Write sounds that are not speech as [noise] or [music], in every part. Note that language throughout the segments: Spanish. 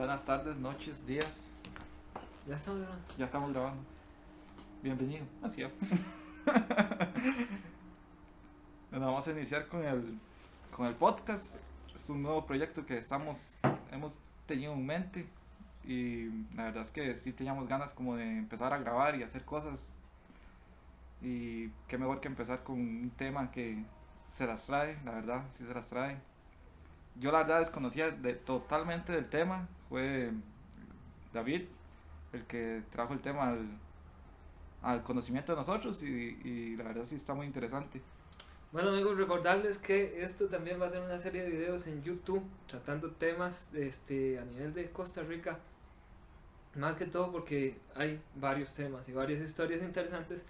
Buenas tardes, noches, días. Ya estamos grabando. Ya estamos grabando. Bienvenido. Así es. [laughs] bueno, vamos a iniciar con el, con el podcast. Es un nuevo proyecto que estamos, hemos tenido en mente y la verdad es que sí teníamos ganas como de empezar a grabar y hacer cosas y qué mejor que empezar con un tema que se las trae, la verdad, sí se las trae. Yo la verdad desconocía de, totalmente del tema, fue David el que trajo el tema al, conocimiento de nosotros y, y la verdad sí está muy interesante. Bueno amigos, recordarles que esto también va a ser una serie de videos en YouTube tratando temas este, a nivel de Costa Rica. Más que todo porque hay varios temas y varias historias interesantes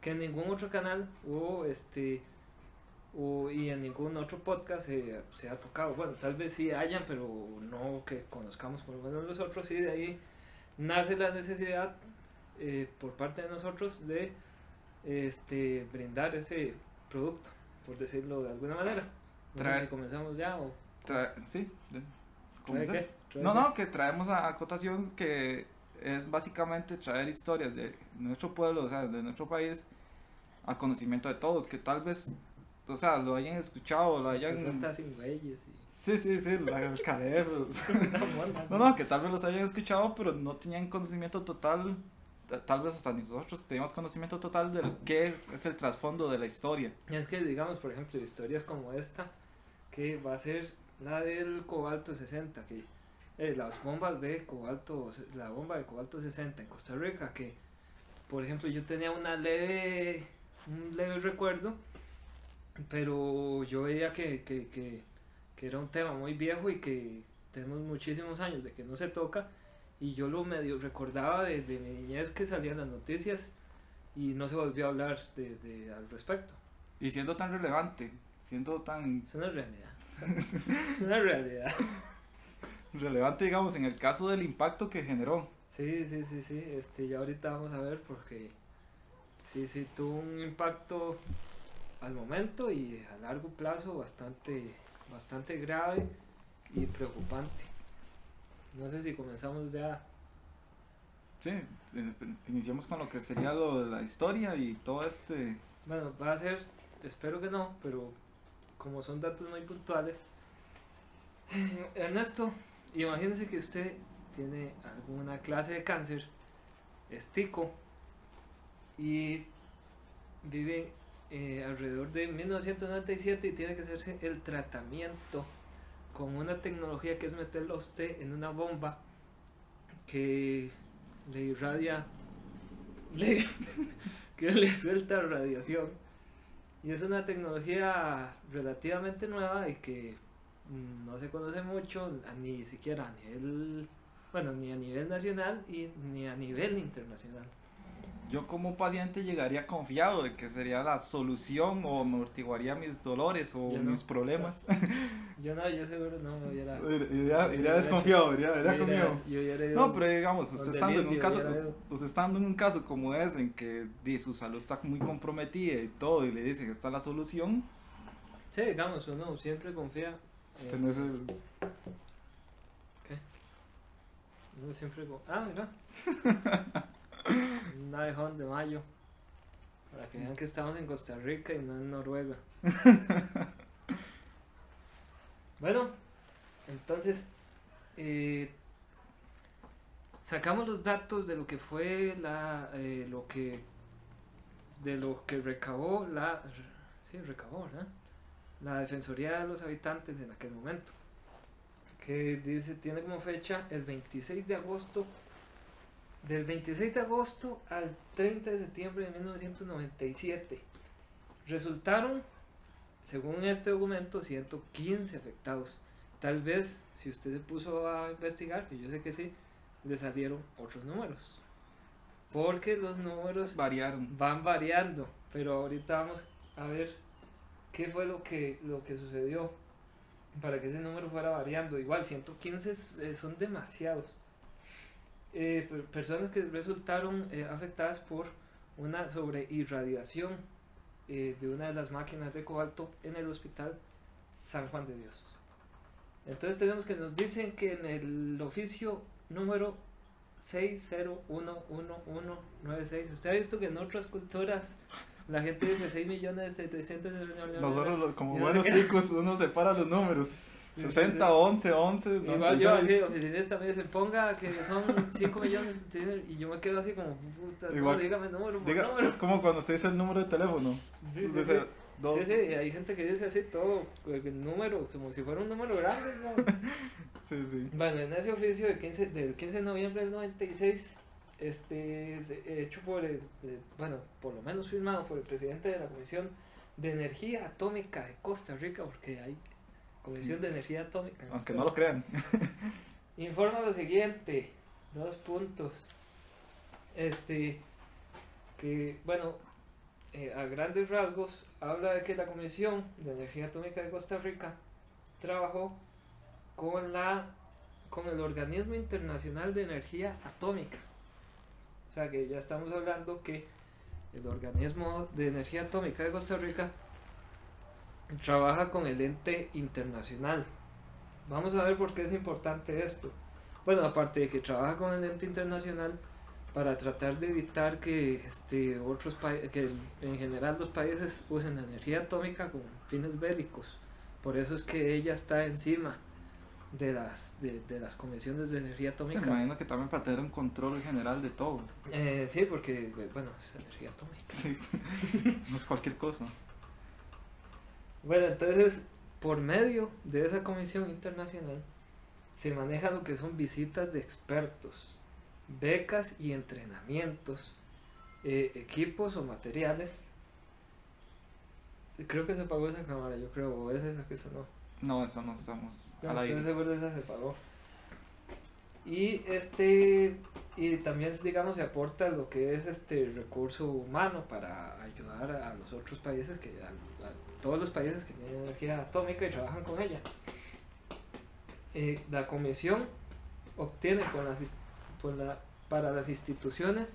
que en ningún otro canal o este o, y en ningún otro podcast se ha tocado. Bueno, tal vez sí hayan, pero no que conozcamos por lo menos nosotros. Y de ahí nace la necesidad eh, por parte de nosotros de este, brindar ese producto por decirlo de alguna manera. No comenzamos ya o... sí, No, no, que traemos a, acotación que es básicamente traer historias de nuestro pueblo, o sea, de nuestro país, a conocimiento de todos, que tal vez, o sea, lo hayan escuchado, lo hayan... Sí, sí, sí, los [laughs] caderos. [laughs] no, no, que tal vez los hayan escuchado, pero no tenían conocimiento total tal vez hasta nosotros tenemos conocimiento total de qué es el trasfondo de la historia. Y es que, digamos, por ejemplo, historias como esta, que va a ser la del cobalto 60, que eh, las bombas de cobalto, la bomba de cobalto 60 en Costa Rica, que, por ejemplo, yo tenía una leve, un leve recuerdo, pero yo veía que, que, que, que era un tema muy viejo y que tenemos muchísimos años de que no se toca y yo lo medio recordaba de, de mi niñez que salían las noticias y no se volvió a hablar de, de, al respecto. Y siendo tan relevante, siendo tan... Es una realidad. es una realidad. relevante, digamos, en el caso del impacto que generó. Sí, sí, sí, sí. Este, ya ahorita vamos a ver porque sí, sí, tuvo un impacto al momento y a largo plazo bastante, bastante grave y preocupante. No sé si comenzamos ya. Sí, iniciamos con lo que sería lo de la historia y todo este... Bueno, va a ser, espero que no, pero como son datos muy puntuales. [clears throat] Ernesto, imagínese que usted tiene alguna clase de cáncer, es tico, y vive eh, alrededor de 1997 y tiene que hacerse el tratamiento con una tecnología que es meterlo a usted en una bomba que le irradia, [laughs] que le suelta radiación. Y es una tecnología relativamente nueva y que mm, no se conoce mucho, ni siquiera a nivel, bueno, ni a nivel nacional y ni a nivel internacional yo como paciente llegaría confiado de que sería la solución o amortiguaría mis dolores o mis problemas. [laughs] Yo no, yo seguro no, iría, iría, iría desconfiado, iría, iría conmigo. no, pero digamos, usted estando, en un caso, usted estando en un caso como es, en que di, su salud está muy comprometida y todo, y le dicen que está la solución. Sí, digamos, uno siempre confía. Tenés el... ¿Qué? Uno siempre... Ah, mira. [laughs] un abejón de mayo. Para que vean que estamos en Costa Rica y no en Noruega. [laughs] bueno, entonces eh, sacamos los datos de lo que fue la eh, lo que de lo que recabó la sí recabó la defensoría de los habitantes en aquel momento que dice tiene como fecha el 26 de agosto del 26 de agosto al 30 de septiembre de 1997. Resultaron, según este documento, 115 afectados. Tal vez, si usted se puso a investigar, que yo sé que sí, le salieron otros números. Porque los números variaron. van variando. Pero ahorita vamos a ver qué fue lo que, lo que sucedió para que ese número fuera variando. Igual, 115 eh, son demasiados. Eh, personas que resultaron eh, afectadas por una sobreirradiación eh, de una de las máquinas de cobalto en el hospital San Juan de Dios. Entonces tenemos que nos dicen que en el oficio número 6011196, usted ha visto que en otras culturas la gente dice 6 millones 700 Nosotros como buenos chicos uno separa los números. 60, 11, 11, Igual yo así, 96. oficinista me dice, ponga que son 5 millones y yo me quedo así como, puta, no, Igual. dígame número por Diga, número. es como cuando se dice el número de teléfono. Sí, sí, Dice, sí. dos- Sí, sí, hay gente que dice así todo, el número, como si fuera un número grande, ¿no? [laughs] sí, sí. Bueno, en ese oficio de 15, del 15 de noviembre del 96, este, es, hecho por el, eh, bueno, por lo menos firmado por el presidente de la Comisión de Energía Atómica de Costa Rica, porque hay Comisión de Energía Atómica. Aunque no lo crean. [laughs] Informa lo siguiente, dos puntos. Este, que, bueno, eh, a grandes rasgos, habla de que la Comisión de Energía Atómica de Costa Rica trabajó con la con el Organismo Internacional de Energía Atómica. O sea que ya estamos hablando que el Organismo de Energía Atómica de Costa Rica trabaja con el ente internacional. Vamos a ver por qué es importante esto. Bueno, aparte de que trabaja con el ente internacional para tratar de evitar que este otros países, que en general los países usen la energía atómica con fines bélicos. Por eso es que ella está encima de las de, de las comisiones de energía Se atómica. imagino que también para tener un control general de todo. Eh, sí, porque bueno, es energía atómica. Sí. [laughs] no es cualquier cosa. Bueno, entonces, por medio de esa comisión internacional, se maneja lo que son visitas de expertos, becas y entrenamientos, eh, equipos o materiales. Creo que se pagó esa cámara, yo creo, o es esa que sonó. No, eso no estamos No, al estoy aire. seguro esa se pagó. Y este y también digamos se aporta lo que es este recurso humano para ayudar a los otros países que a, todos los países que tienen energía atómica y trabajan con ella. Eh, la comisión obtiene con las, por la- para las instituciones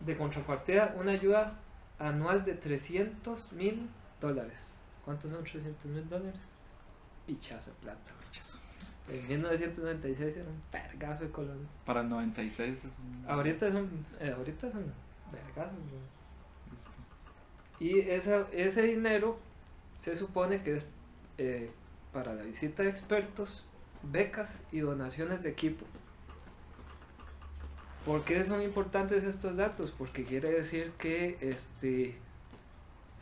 de contrapartida una ayuda anual de 300 mil dólares. ¿Cuántos son 300 mil dólares? Pichazo de plata. En 1996 era un vergazo de colones. Para el 96 es un... Ahorita son, eh, ahorita son vergazos. ¿no? Y esa, ese dinero se supone que es eh, para la visita de expertos, becas y donaciones de equipo. ¿Por qué son importantes estos datos? Porque quiere decir que este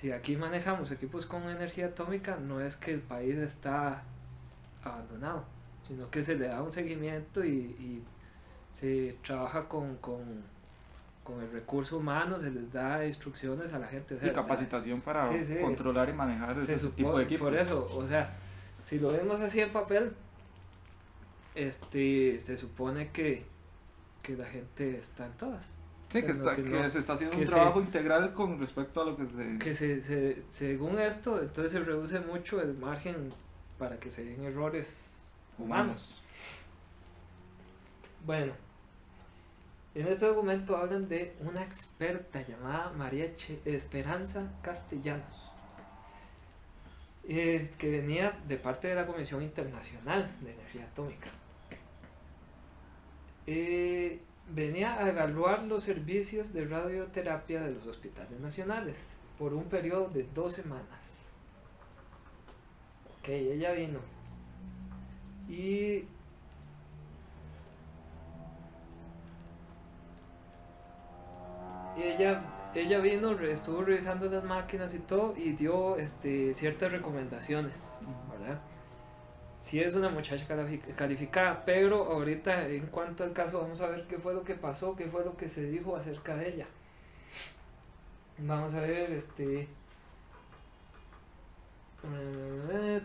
si aquí manejamos equipos con energía atómica, no es que el país está abandonado, sino que se le da un seguimiento y, y se trabaja con, con, con el recurso humano, se les da instrucciones a la gente. o sea, Y capacitación para Sí, sí, controlar y manejar se ese supone- tipo de equipos. Por eso, o sea, si lo vemos así en papel, este se supone que, que la gente está en todas. Sí, que, está, que se está haciendo un se- trabajo integral con respecto a lo que se... Que se, se- según esto, entonces se reduce mucho el margen para que se den errores humanos. Bueno, en este documento hablan de una experta llamada María Che- Esperanza Castellanos, eh, que venía de parte de la Comisión Internacional de Energía Atómica. Eh, venía a evaluar los servicios de radioterapia de los hospitales nacionales por un periodo de dos semanas. Ok, ella vino. Y Y ella, ella vino, estuvo revisando las máquinas y todo y dio este, ciertas recomendaciones, ¿verdad? Sí es una muchacha califi- calificada, pero ahorita en cuanto al caso vamos a ver qué fue lo que pasó, qué fue lo que se dijo acerca de ella. Vamos a ver, este...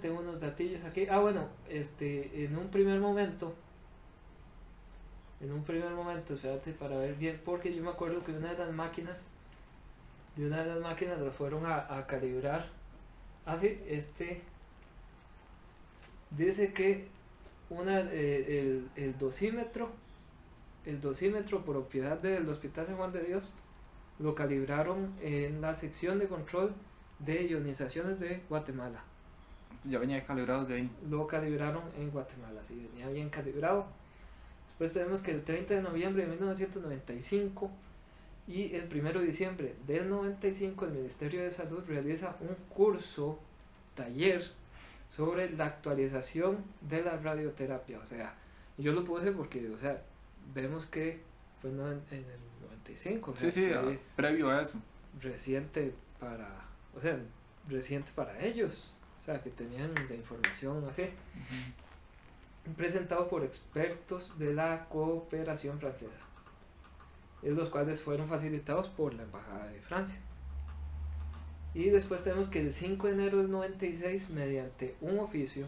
Tengo unos datillos aquí. Ah, bueno, este, en un primer momento, en un primer momento, espérate para ver bien, porque yo me acuerdo que una de las máquinas, de una de las máquinas las fueron a, calibrar. Ah, sí, este, dice que una, eh, el, el dosímetro, el dosímetro propiedad del Hospital San Juan de Dios, lo calibraron en la sección de control de ionizaciones de Guatemala. Ya venía calibrado de ahí. Lo calibraron en Guatemala, sí, venía bien calibrado. Después tenemos que el 30 de noviembre de 1995 y el 1 de diciembre del 95 el Ministerio de Salud realiza un curso, taller, sobre la actualización de la radioterapia. O sea, yo lo puse porque, o sea, vemos que fue en el 95. O sea, sí, sí, fue previo a eso. reciente para, o sea, reciente para ellos. O sea, que tenían la información así presentado por expertos de la cooperación francesa, los cuales fueron facilitados por la Embajada de Francia. Y después tenemos que el 5 de enero del 96, mediante un oficio,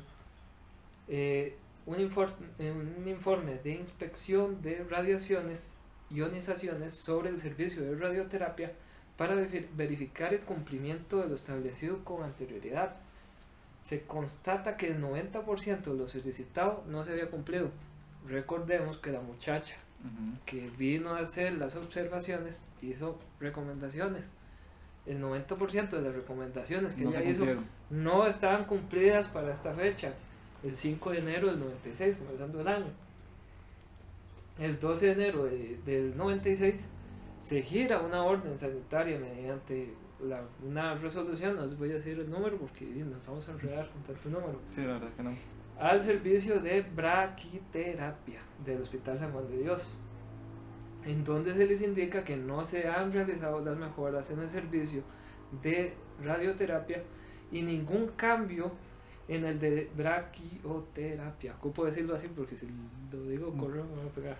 eh, un, informe, un informe de inspección de radiaciones, ionizaciones sobre el servicio de radioterapia para verificar el cumplimiento de lo establecido con anterioridad se constata que el 90% de lo solicitado no se había cumplido. Recordemos que la muchacha que vino a hacer las observaciones hizo recomendaciones. El 90% de las recomendaciones que ella hizo no estaban cumplidas para esta fecha, el 5 de enero del 96, comenzando el año. El 12 de enero del 96 se gira una orden sanitaria mediante la, una resolución, no les voy a decir el número porque nos vamos a enredar con tanto número. Sí, la verdad que no. Al servicio de braquiterapia del Hospital San Juan de Dios, en donde se les indica que no se han realizado las mejoras en el servicio de radioterapia y ningún cambio en el de braquioterapia. Ocupo decirlo así porque si lo digo mm. corro me voy a pegar.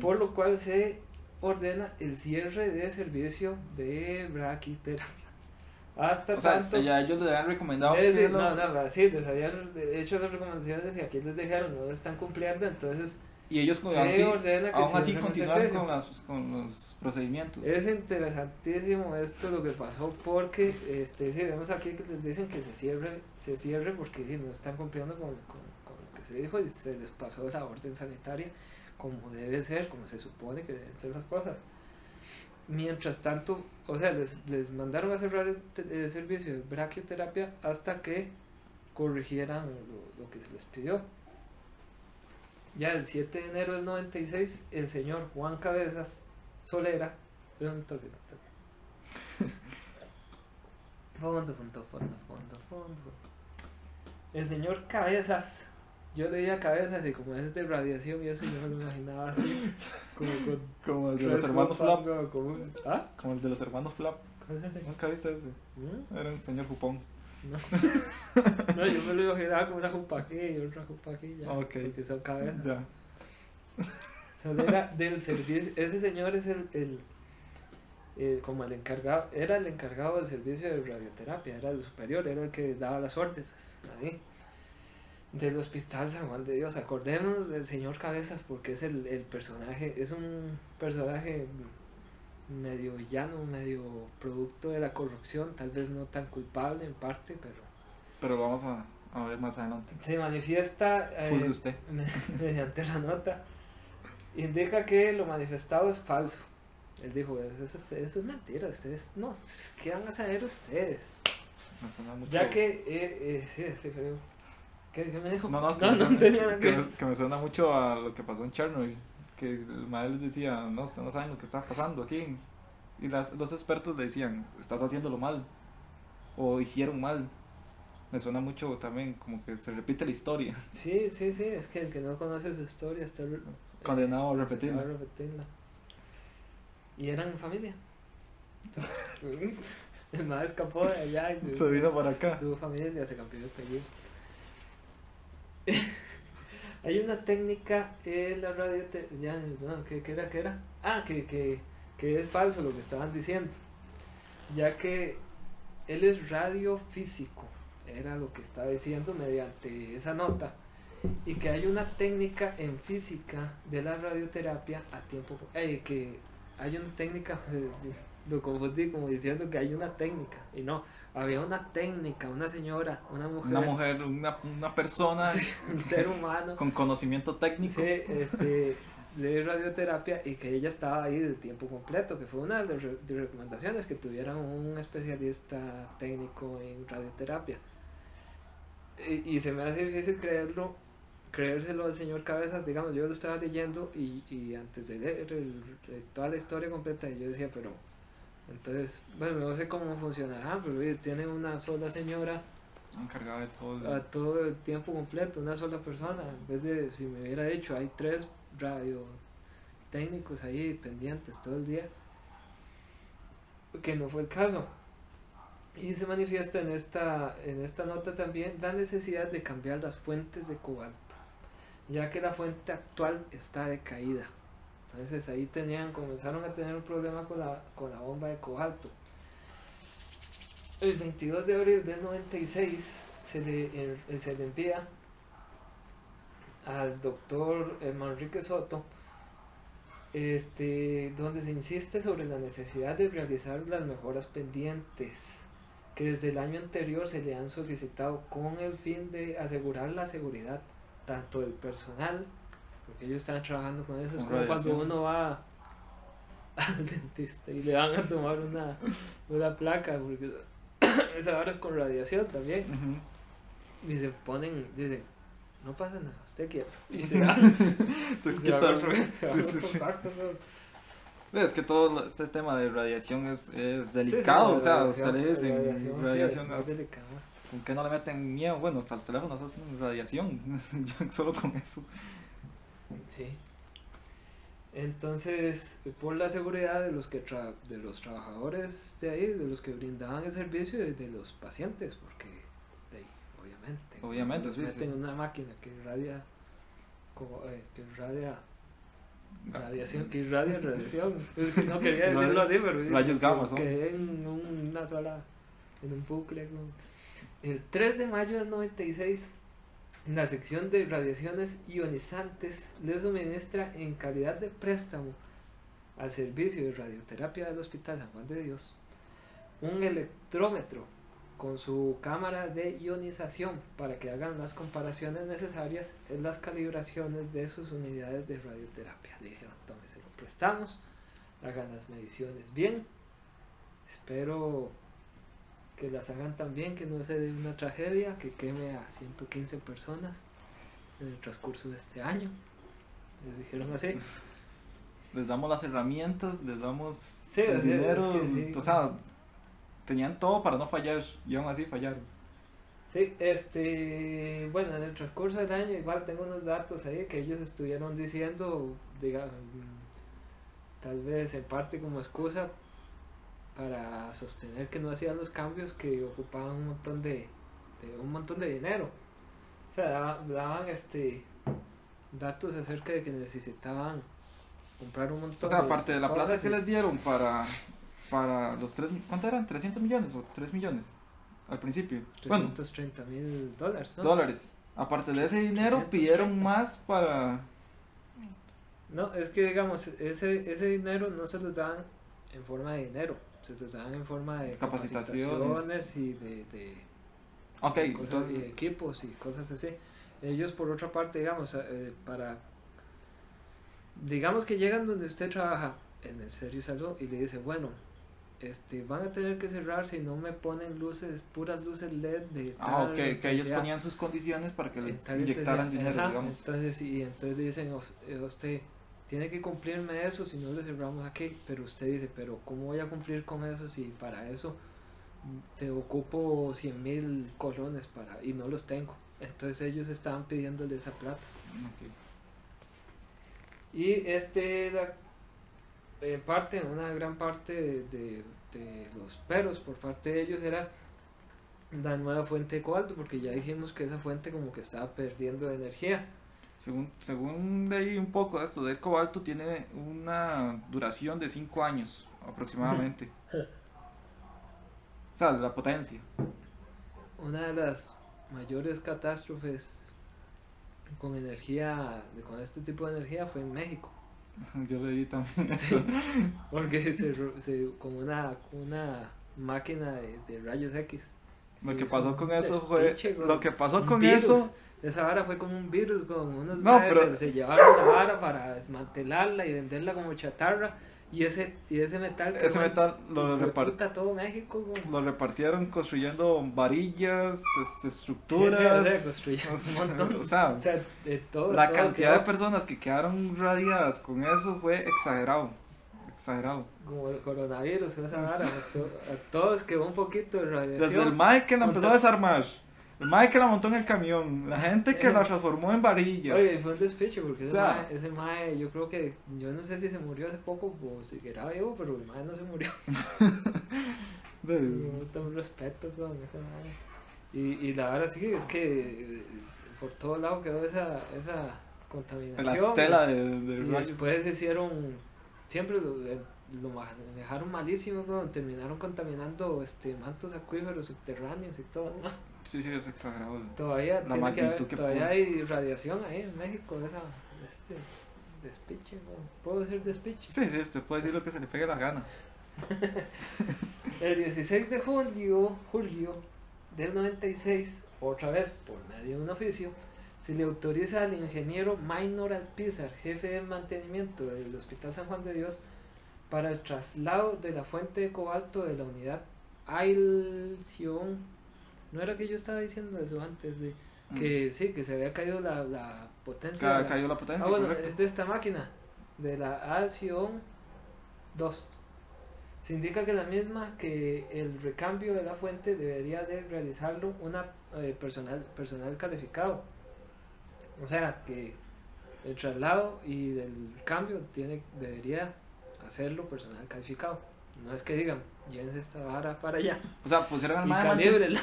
Por lo cual se ordena el cierre de servicio de braquiterapia. Hasta o tanto. Sea, ya ellos les habían recomendado. que no, no, sí, les habían hecho las recomendaciones y aquí les dijeron no están cumpliendo, entonces. Y ellos se así, ordena que aún así continuaron con, las, con los procedimientos. Es interesantísimo esto lo que pasó porque este, sí, vemos aquí que les dicen que se cierre, se cierre porque no están cumpliendo con, se dijo y se les pasó la orden sanitaria como debe ser, como se supone que deben ser las cosas. Mientras tanto, o sea, les, les mandaron a cerrar el, servicio de braquioterapia hasta que corrigieran lo, lo, que se les pidió. Ya el 7 de enero del 96, el señor Juan Cabezas Solera, un toque, un toque. [laughs] Fondo, fondo, fondo, fondo, fondo. El señor Cabezas yo leía cabezas y como es de radiación y eso yo me lo imaginaba así, [laughs] como con... Como el de los hermanos Flap. Como, ¿Ah? Como el de los hermanos Flap. ¿Cuál es ese? ¿Nunca viste ese? ¿Mm? Era un señor jupón. No. [laughs] no, yo me lo imaginaba como una jupa aquí y otra jupa aquí ya. Okay. Porque son cabezas. Ya. Solo era del servicio, ese señor es el, el, el, como el encargado, era el encargado del servicio de radioterapia, era el superior, era el que daba las órdenes ahí del Hospital San Juan de Dios. Acordémonos del señor Cabezas porque es el, el personaje, es un personaje medio villano, medio producto de la corrupción, tal vez no tan culpable en parte, pero... Pero lo vamos a, a ver más adelante. Se manifiesta eh, usted. [laughs] mediante la nota. Indica que lo manifestado es falso. Él dijo, eso, eso, es mentira, ustedes no, ¿qué van a saber ustedes? Ya que, eh, eh, sí, sí, creo ¿Qué, me dijo? No, no, que, me suena, que, me, suena mucho a lo que pasó en Chernobyl. Que el madre les decía, no, no saben lo que está pasando aquí. Y las, los expertos le decían, estás haciéndolo mal. O hicieron mal. Me suena mucho también como que se repite la historia. [laughs] Sí, sí, sí, es que el que no conoce su historia está condenado a repetirla. A repetirla. Y eran familia. [laughs] el madre escapó de allá y se vino para acá. Tuvo familia, se cambió de apellido. [laughs] Hay una técnica en la radio. Ya, ¿qué, era? ¿Qué era? Ah, que, que, que es falso lo que estaban diciendo. Ya que él es radiofísico, era lo que estaba diciendo mediante esa nota. Y que hay una técnica en física de la radioterapia a tiempo. Eh, que hay una técnica, [laughs] lo confundí como diciendo que hay una técnica. Y no, había una técnica, una señora, una mujer. Una mujer, una, una persona. [laughs] un ser humano. con conocimiento técnico. Sí, este, de radioterapia y que ella estaba ahí de tiempo completo, que fue una de las recomendaciones que tuviera un especialista técnico en radioterapia. Y, y se me hace difícil creerlo, creérselo al señor Cabezas, digamos, yo lo estaba leyendo y, y antes de leer el- toda la historia completa, yo decía, pero, entonces, bueno, no sé cómo funcionará, pero tiene una sola señora Encargado de todo el... a todo el tiempo completo, una sola persona, en vez de, si me hubiera dicho, hay tres radio técnicos ahí pendientes todo el día, que no fue el caso. Y se manifiesta en esta, en esta nota también la necesidad de cambiar las fuentes de cobalto, ya que la fuente actual está decaída. Entonces ahí tenían, comenzaron a tener un problema con la, con la bomba de cobalto. El 22 de abril del 96 se le, eh, se le envía al doctor Manrique Soto, este, donde se insiste sobre la necesidad de realizar las mejoras pendientes que desde el año anterior se le han solicitado con el fin de asegurar la seguridad tanto del personal, porque ellos están trabajando con eso, es como cuando uno va [laughs] al dentista y le van a tomar una, una placa, porque [coughs] esa hora es con radiación también. Y se ponen, dicen, no pasa nada, esté quieto. [laughs] Y se va. Se [laughs] se va. Es que todo este tema de radiación es, es delicado, o sea, ustedes en radiación, radiación, es es- delicada. ¿con qué no le meten miedo? Bueno, hasta los teléfonos hacen radiación, solo con eso. Sí. Entonces, por la seguridad de los que tra- de los trabajadores de ahí, de los que brindaban el servicio y de los pacientes, porque de ahí, obviamente. Obviamente, sí, meten sí. una máquina que irradia co- eh, que irradia radiación, que irradia radiación. [laughs] Es que no quería decirlo así, pero Rayos gamma, quedé en un- una sola en un bucle. con- El 3 de mayo del 96 la sección de radiaciones ionizantes le suministra en calidad de préstamo al servicio de radioterapia del Hospital San Juan de Dios un electrómetro con su cámara de ionización para que hagan las comparaciones necesarias en las calibraciones de sus unidades de radioterapia. Le dijeron, tome, se lo prestamos, hagan las mediciones bien, espero que las hagan tan bien que no se dé una tragedia que queme a 115 personas en el transcurso de este año. Les dijeron así. [laughs] Les damos las herramientas, les damos Sí, el o sea, es dinero, que sí. o sea, tenían todo para no fallar y aún así fallaron. Sí, este, bueno, en el transcurso del año igual tengo unos datos ahí que ellos estuvieron diciendo, diga, mm, tal vez en parte como excusa para sostener que no hacían los cambios que ocupaban un montón de, de- un montón de dinero. O sea, daba- daban, este datos acerca de que necesitaban comprar un montón O sea, aparte de la plata que les dieron para, para los tres, ¿cuánto eran? ¿300 millones o 3 millones? Al principio. Bueno, 330 mil dólares, ¿no? dólares. Aparte de ese dinero, 330. pidieron más para... No, es que digamos, ese, ese dinero no se los daban en forma de dinero, se los daban en forma de Capacitaciones. capacitaciones y de, de Ok, cosas y entonces... de equipos y cosas así. Ellos por otra parte, digamos, eh, para digamos que llegan donde usted trabaja en el serio salud y le dice, bueno, este van a tener que cerrar si no me ponen luces, puras luces LED de Ah, tal ok, que ellos intensidad". ponían sus condiciones para que les inyectaran dinero, digamos. Entonces, y entonces dicen, "Os- eh, usted tiene que cumplirme eso si no le cerramos aquí, pero usted dice, pero ¿cómo voy a cumplir con eso si para eso te ocupo 100 mil colones para y no los tengo? Entonces ellos estaban pidiéndole esa plata. Y este la eh, parte, una gran parte de, de- de los peros por parte de ellos era la nueva fuente de cobalto, porque ya dijimos que esa fuente como que estaba perdiendo energía. Según, según leí un poco de esto, del cobalto tiene una duración de 5 años aproximadamente. O sea, la potencia. Una de las mayores catástrofes con energía, de- con este tipo de energía fue en México, Yo leí también [laughs] eso. porque se, se- con una, una máquina de, de rayos X. Lo que pasó con eso fue. Lo que pasó con eso. Esa vara fue como un virus, con unos No, pero- se, se llevaron la vara para desmantelarla y venderla como chatarra Y ese, y ese metal. Ese metal lo, hijo de repar- puta, todo México, lo repartieron construyendo varillas, este, Sí, sí, estructuras. o sea, un montón. o sea, O sea, de todo. la todo cantidad quedó de personas que quedaron radiadas con eso fue exagerado. Exagerado. Como el coronavirus, esa vara. A, to- a todos quedó un poquito de radiación. Desde el Mike que la empezó a desarmar, el Mike que la montó en el camión, la gente que la transformó en varillas. Oye, fue un despiche porque ese, O sea- mae, ese mae, yo creo que, yo no sé si se murió hace poco o si era vivo, pero el mae no se murió. [laughs] No, tengo respeto con ese mae. Y, y la verdad sí es que eh, por todo lado quedó esa, esa contaminación. la estela de, de Y después hicieron, siempre lo, eh, lo manejaron malísimo, terminaron contaminando este, mantos acuíferos subterráneos y todo. ¿no? Sí, sí, es exagerado. Todavía, La tiene que haber- que todavía hay radiación ahí en México de esa, este despiche. ¿Puedo decir despiche? Sí, sí, usted puede decir lo que se le pegue la gana. [laughs] El 16 de julio, julio del 96, otra vez por medio de un oficio, se le autoriza al ingeniero Minor Alpizar, jefe de mantenimiento del Hospital San Juan de Dios, para el traslado de la fuente de cobalto de la unidad Ailción. No era que yo estaba diciendo eso antes de que sí, que se había caído la, la potencia. Ca- la- cayó la potencia, Ah, bueno, correcto. es de esta máquina, de la Alción 2. Se indica que la misma que el recambio de la fuente debería de realizarlo una eh, personal, personal calificado. O sea que el traslado y del cambio tiene, debería hacerlo personal calificado. No es que digan, llévense esta vara para allá. O sea, pusieron al mae de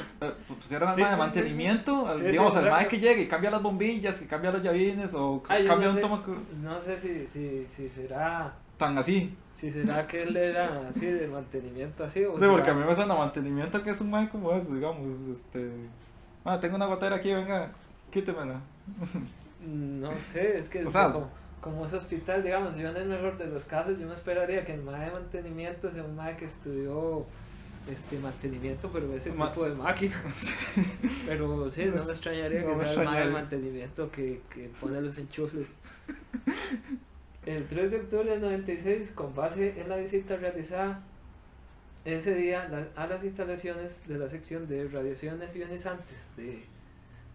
pusieron al Sí, de mantenimiento, Sí, digamos, al mae que llegue y cambia las bombillas, que cambia los llavines o cambia no un sé, toma no sé si, si, si será tan así. si será que él era así de mantenimiento así o Sí, porque a mí me suena mantenimiento que es un mae como eso, digamos, este... Ah, tengo una gotera aquí, venga, quítemela. No sé, es que O sea- como, como ese hospital, digamos, yo en el mejor de los casos, yo me esperaría que el MAE de mantenimiento sea un MAE que estudió este mantenimiento, pero ese Ma- tipo de máquinas. [laughs] pero sí, no me extrañaría No me que sea el MAE de mantenimiento que, que pone los enchufles. El 3 de octubre del 96, con base en la visita realizada ese día a las instalaciones de la sección de radiaciones ionizantes de,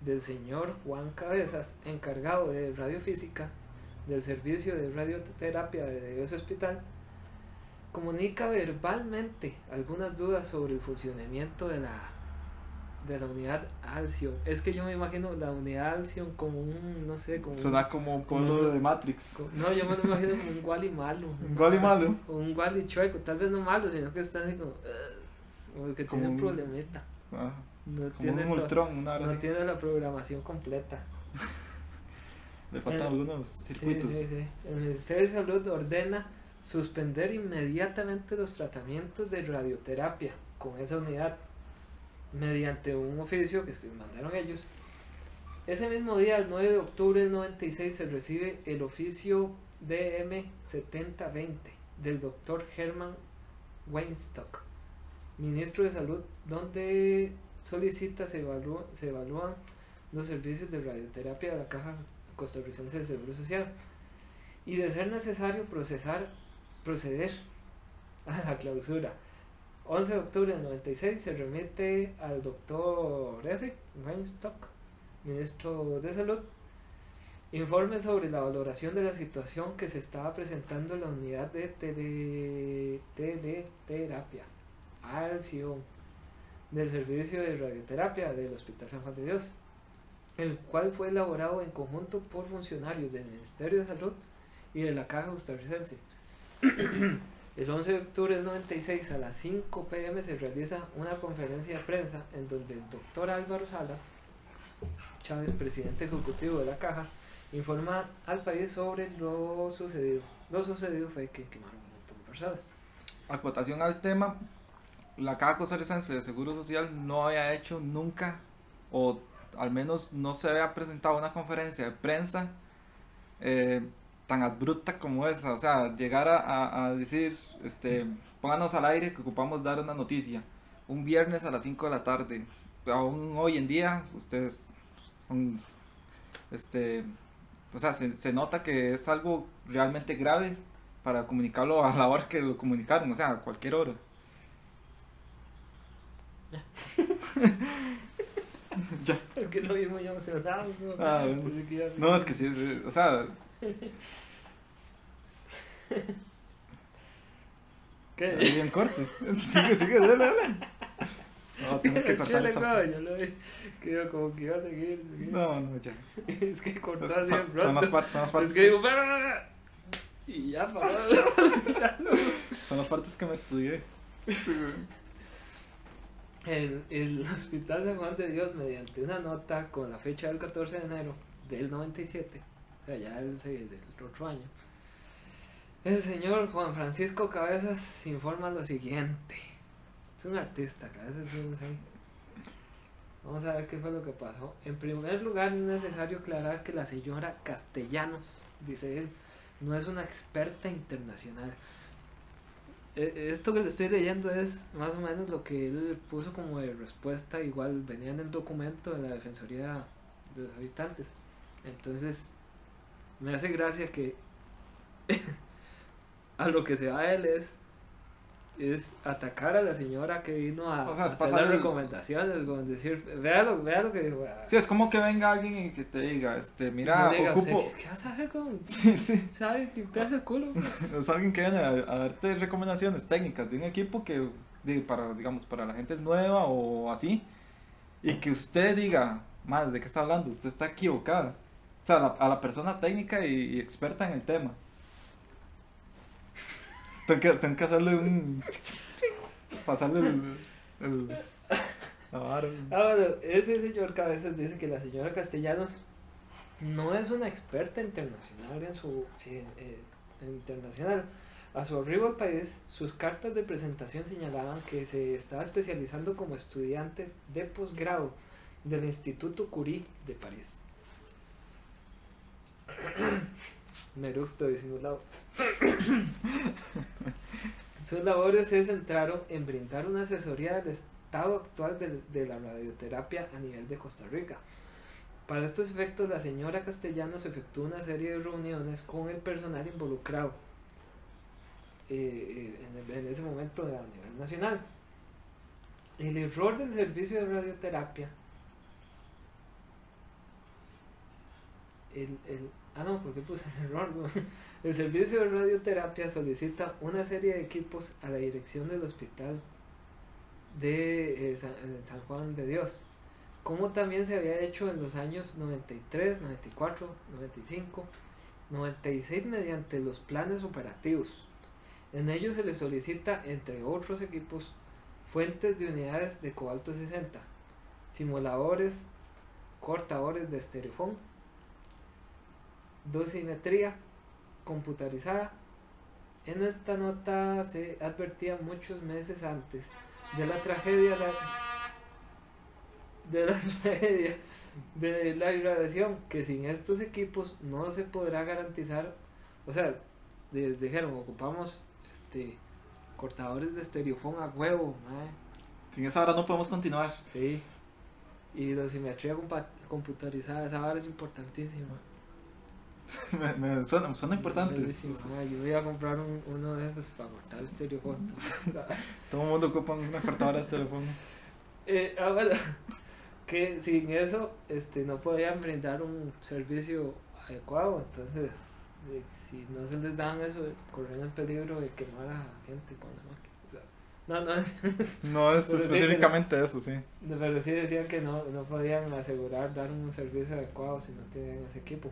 del señor Juan Cabezas, encargado de radiofísica del servicio de radioterapia de ese hospital, comunica verbalmente algunas dudas sobre el funcionamiento de la de la unidad Alcyon. Es que yo me imagino la unidad Alcyon como un, no sé, como Suena como un pueblo de Matrix. no, yo me lo imagino como un Wally malo. [laughs] Un Wally malo. O un Wally chueco, tal vez no malo, sino que está así como, como que Como tiene un problemita. Ah, No como tiene, un Ultron, una no así. tiene la programación completa. [laughs] Le faltan Eh, algunos circuitos. sí, sí. El Ministerio de Salud ordena suspender inmediatamente los tratamientos de radioterapia con esa unidad mediante un oficio que mandaron ellos. Ese mismo día, el 9 de octubre del 96, se recibe el oficio DM7020 del doctor Herman Weinstock, ministro de Salud, donde solicita se, evalúa- se evalúan los servicios de radioterapia de la Caja Costarricense del Seguro Social. Y de ser necesario procesar, proceder a la clausura. 11 de octubre del 96 se remite al doctor S. Weinstock, ministro de Salud, informe sobre la valoración de la situación que se estaba presentando en la unidad de tele, teleterapia, Alción, del servicio de radioterapia del Hospital San Juan de Dios, el cual fue elaborado en conjunto por funcionarios del Ministerio de Salud y de la Caja Costarricense. [clears throat] El 11 de octubre del 96 a las 5 pm se realiza una conferencia de prensa en donde el doctor Álvaro Salas, Chávez, presidente ejecutivo de la Caja, informa al país sobre lo sucedido. Lo sucedido fue que quemaron un montón de personas. Acotación al tema, la Caja Costarricense de Seguro Social no había hecho nunca, o al menos no se había presentado una conferencia de prensa eh, tan abrupta como esa. O sea, llegar a, decir, este, pónganos al aire que ocupamos dar una noticia. Un viernes a las 5 de la tarde. Aún hoy en día, ustedes son, este, o sea, se, se nota que es algo realmente grave para comunicarlo a la hora que lo comunicaron, o sea, a cualquier hora. [laughs] [laughs] ya. Es que lo vi muy emocionado. ¿no? Ah, [laughs] bueno. No, es que sí, es- o sea, ¿Qué? es bien corto. Sigue, sigue, dale, dale. No, tengo que cortar Chile, esta. güey, yo lo vi. Que iba como que iba a seguir. seguir. No, no, ya. [laughs] Es que Son, así son- las partes, son las partes, Es que digo, "Bra, bra, bra", y ya son las partes que me estudié. Sí, güey. El, [laughs] Hospital San Juan de Dios, mediante una nota con la fecha del 14 de enero del 97, o sea, ya el, del otro año, el señor Juan Francisco Cabezas informa lo siguiente. Es un artista, Cabezas es un... Vamos a ver qué fue lo que pasó. En primer lugar, es necesario aclarar que la señora Castellanos, dice él, no es una experta internacional. Eh, Esto que le estoy leyendo es más o menos lo que él puso como de respuesta, igual venía en el documento de la Defensoría de los Habitantes. Entonces, me hace gracia que [laughs] a lo que se va él es, es atacar a la señora que vino a, O sea, a hacer las el- recomendaciones, como decir, vea lo, vea lo que dijo. Sí, es como que venga alguien y que te diga, este, mira, diga, ocupo... "¿Usted ¿Qué vas a hacer con.? [laughs] Sí, [laughs] sí. ¿Sabe limpiarse el culo? [laughs] Es alguien que viene a, a darte recomendaciones técnicas de un equipo que, de- para, digamos, para la gente es nueva o así, y que usted diga, más ¿de qué está hablando? Usted está equivocada. O sea, a la, a la persona técnica y, y experta en el tema. Tengo que, tengo que hacerle un... Pasarle el... el. Ah, ese señor Cabezas dice que la señora Castellanos no es una experta internacional en su internacional. A su arribo al país, sus cartas de presentación señalaban que se estaba especializando como estudiante de posgrado del Instituto Curie de París. Neructo disimulado. Sus labores [coughs] se centraron en brindar una asesoría del estado actual de, de la radioterapia a nivel de Costa Rica. Para estos efectos, la señora Castellanos efectuó una serie de reuniones con el personal involucrado eh, eh, en, en ese momento a nivel nacional. El error del servicio de radioterapia, el, el- ah no, ¿por qué puse el error? El servicio de radioterapia solicita una serie de equipos a la dirección del hospital de eh, San, eh, San Juan de Dios, como también se había hecho en los años 93, 94, 95, 96 mediante los planes operativos. En ellos se les solicita, entre otros equipos, fuentes de unidades de cobalto 60, simuladores, cortadores de estereofón, dosimetría computarizada. En esta nota se advertía muchos meses antes de la tragedia la- de la [laughs] tragedia de la irradiación que sin estos equipos no se podrá garantizar o sea les dijeron ocupamos este cortadores de estereofón a huevo. Sin esa hora no podemos continuar. sí y dosimetría computarizada esa vara es importantísima [laughs] me, me suena, suena importante. Mae, yo voy a comprar un- uno de esos para cortar estereofón [laughs] [laughs] Todo el mundo ocupa una cortadora de teléfono. Eh, ah, bueno, que sin eso este, no podían brindar un servicio adecuado, entonces eh, si no se les dan eso, corren el peligro de quemar a gente con la máquina. o sea, no, no, No es Pero sí, específicamente eso, sí. pero sí decían que no, no podían asegurar dar un servicio adecuado si no tienen ese equipo.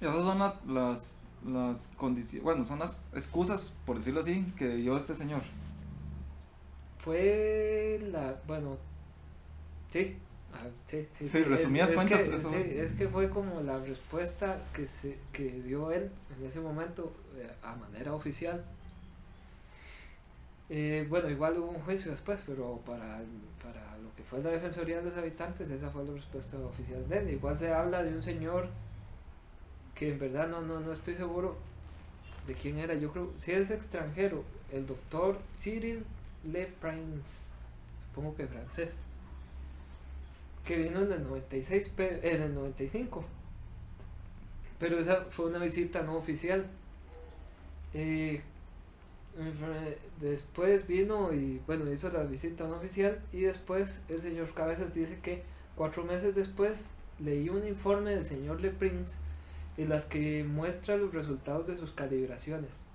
Esas son las, las, las condiciones, bueno, son las excusas, por decirlo así, que dio este señor. Fue la, bueno, sí, ah, sí, sí. Sí, resumidas es, es cuentas, que, eso- sí, es que fue como la respuesta que, se, que dio él en ese momento eh, a manera oficial. Eh, bueno, igual hubo un juicio después, pero para, para lo que fue la Defensoría de los Habitantes, esa fue la respuesta oficial de él. Igual se habla de un señor que en verdad no, no, no estoy seguro de quién era. Yo creo, si es extranjero, el doctor Cyril Le Prince, supongo que francés, que vino en el 96, pe- en el 95. pero esa fue una visita no oficial. Eh, después vino y bueno, hizo la visita no oficial y después el señor Cabezas dice que cuatro meses después leí un informe del señor Le Prince en las que muestra los resultados de sus calibraciones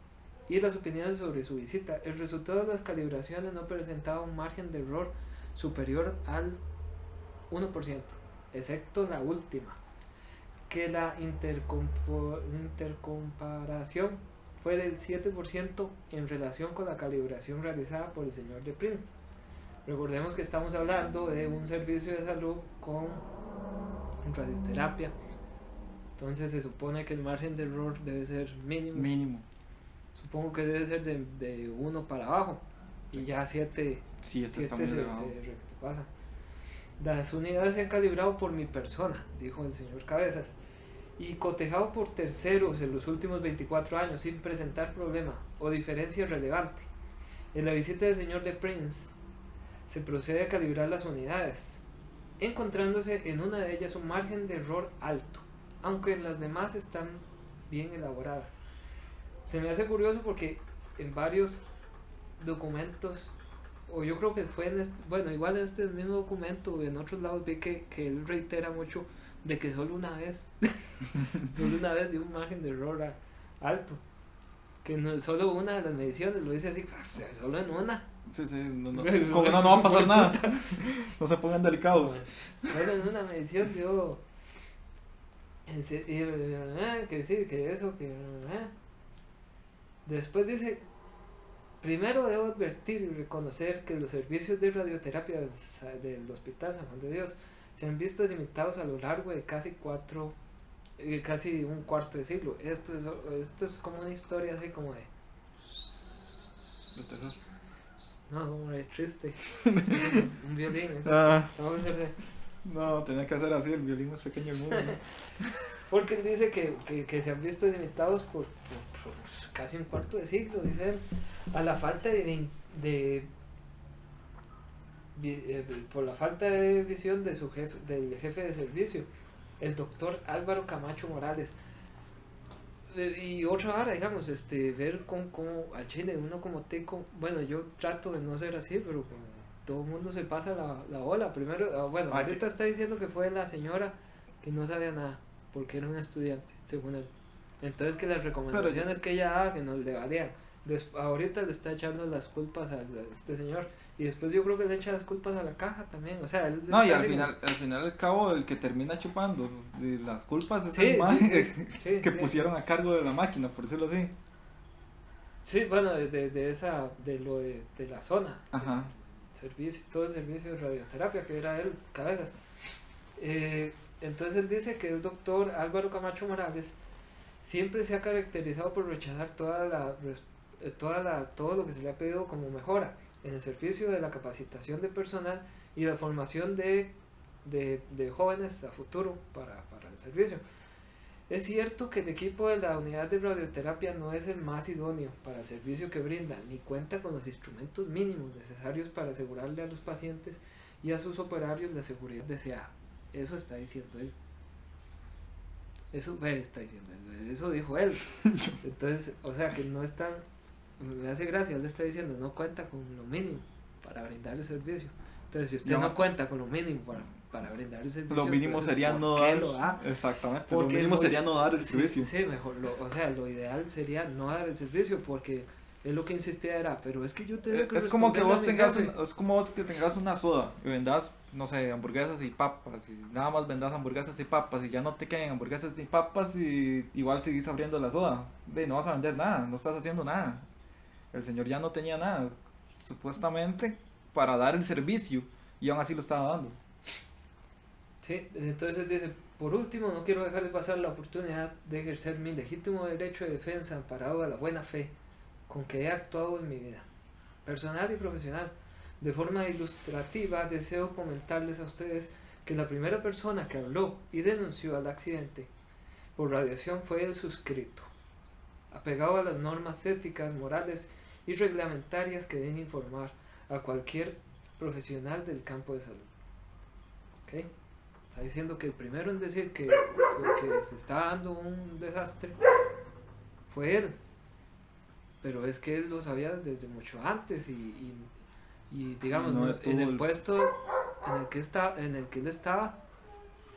y las opiniones sobre su visita. El resultado de las calibraciones no presentaba un margen de error superior al 1%, excepto la última, que la intercomparación fue del 7% en relación con la calibración realizada por el señor de Prince. Recordemos que estamos hablando de un servicio de salud con radioterapia. Entonces se supone que el margen de error debe ser mínimo. Mínimo. Supongo que debe ser de, de 1 para abajo. Y ya 7 sí, se, se pasa. Las unidades se han calibrado por mi persona, dijo el señor Cabezas y cotejado por terceros en los últimos 24 años sin presentar problema o diferencia relevante. En la visita del señor de Prince se procede a calibrar las unidades, encontrándose en una de ellas un margen de error alto, aunque en las demás están bien elaboradas. Se me hace curioso porque en varios documentos, o yo creo que fue en bueno, igual en este mismo documento, en otros lados vi que, que él reitera mucho de que solo una vez, [laughs] solo una vez dio un margen de error alto. Que no, solo una de las mediciones lo dice así, ah, solo en una. Sí, sí, no, no, [laughs] no, no va a pasar nada. No se pongan delicados. Solo en una medición dio. Eh, que sí, que eso, que. Eh. Después dice. Primero debo advertir y reconocer que los servicios de radioterapia del Hospital San Juan de Dios se han visto limitados a lo largo de casi cuatro, eh, casi un cuarto de siglo. Esto es, esto es como una historia así como de... De terror. No, como de triste. [laughs] un violín. Ah. No, tenía que hacer así, el violín es pequeño el mundo. [laughs] Porque él dice que, que, que, se han visto limitados por, casi un cuarto de siglo, dice a la falta de, de eh, por la falta de visión de su jefe, del jefe de servicio, el doctor Álvaro Camacho Morales. Eh, y otra hora, digamos, este, ver cómo, cómo al chile uno como teco, bueno, yo trato de no ser así, pero todo el mundo se pasa la, la ola. Primero, ah, bueno, ahorita está diciendo que fue la señora que no sabía nada, porque era un estudiante, según él. Entonces que las recomendaciones que ella haga que no le valían. ahorita le está echando las culpas a este señor y después yo creo que le echa las culpas a la caja también. O sea, No, y al final, al final al cabo, el que termina chupando las culpas es el man que, pusieron a cargo de la máquina, por decirlo así. Sí, bueno, de, de, esa, de lo de, de la zona. Ajá. Servicio, todo el servicio de radioterapia que era él, cabezas. Eh, entonces él dice que el doctor Álvaro Camacho Morales siempre se ha caracterizado por rechazar toda la, eh, toda la, todo lo que se le ha pedido como mejora en el servicio de la capacitación de personal y la formación de, de, de jóvenes a futuro para, para, el servicio. Es cierto que el equipo de la unidad de radioterapia no es el más idóneo para el servicio que brinda, ni cuenta con los instrumentos mínimos necesarios para asegurarle a los pacientes y a sus operarios la seguridad deseada. Eso está diciendo él. Eso está diciendo él. Eso dijo él. [laughs] Entonces, o sea que no están me hace gracia, él le está diciendo, no cuenta con lo mínimo para brindar el servicio. Entonces, si usted no, cuenta con lo mínimo para, para brindar el servicio, lo mínimo sería no dar. Exactamente, lo mínimo sería no dar el servicio. Sí, mejor, o sea, lo ideal sería no dar el servicio porque es lo que insistía era, pero es que yo tengo que Es como que vos tengas, es como vos que tengas una soda y vendas, no sé, hamburguesas y papas, y nada más vendas hamburguesas y papas y ya no te quedan hamburguesas ni papas y igual seguís abriendo la soda. De no vas a vender nada, no estás haciendo nada. El señor ya no tenía nada, supuestamente, para dar el servicio, y aún así lo estaba dando. Entonces dice, por último, no quiero dejar de pasar la oportunidad de ejercer mi legítimo derecho de defensa amparado a la buena fe con que he actuado en mi vida, personal y profesional. De forma ilustrativa, deseo comentarles a ustedes que la primera persona que habló y denunció al accidente por radiación fue el suscrito, apegado a las normas éticas, morales y reglamentarias que deben informar a cualquier profesional del campo de salud. ¿Ok? Está diciendo que el primero en decir que, que se está dando un desastre fue él. Pero es que él lo sabía desde mucho antes y, y, y digamos, No en el el- puesto en el que está, en el que él estaba,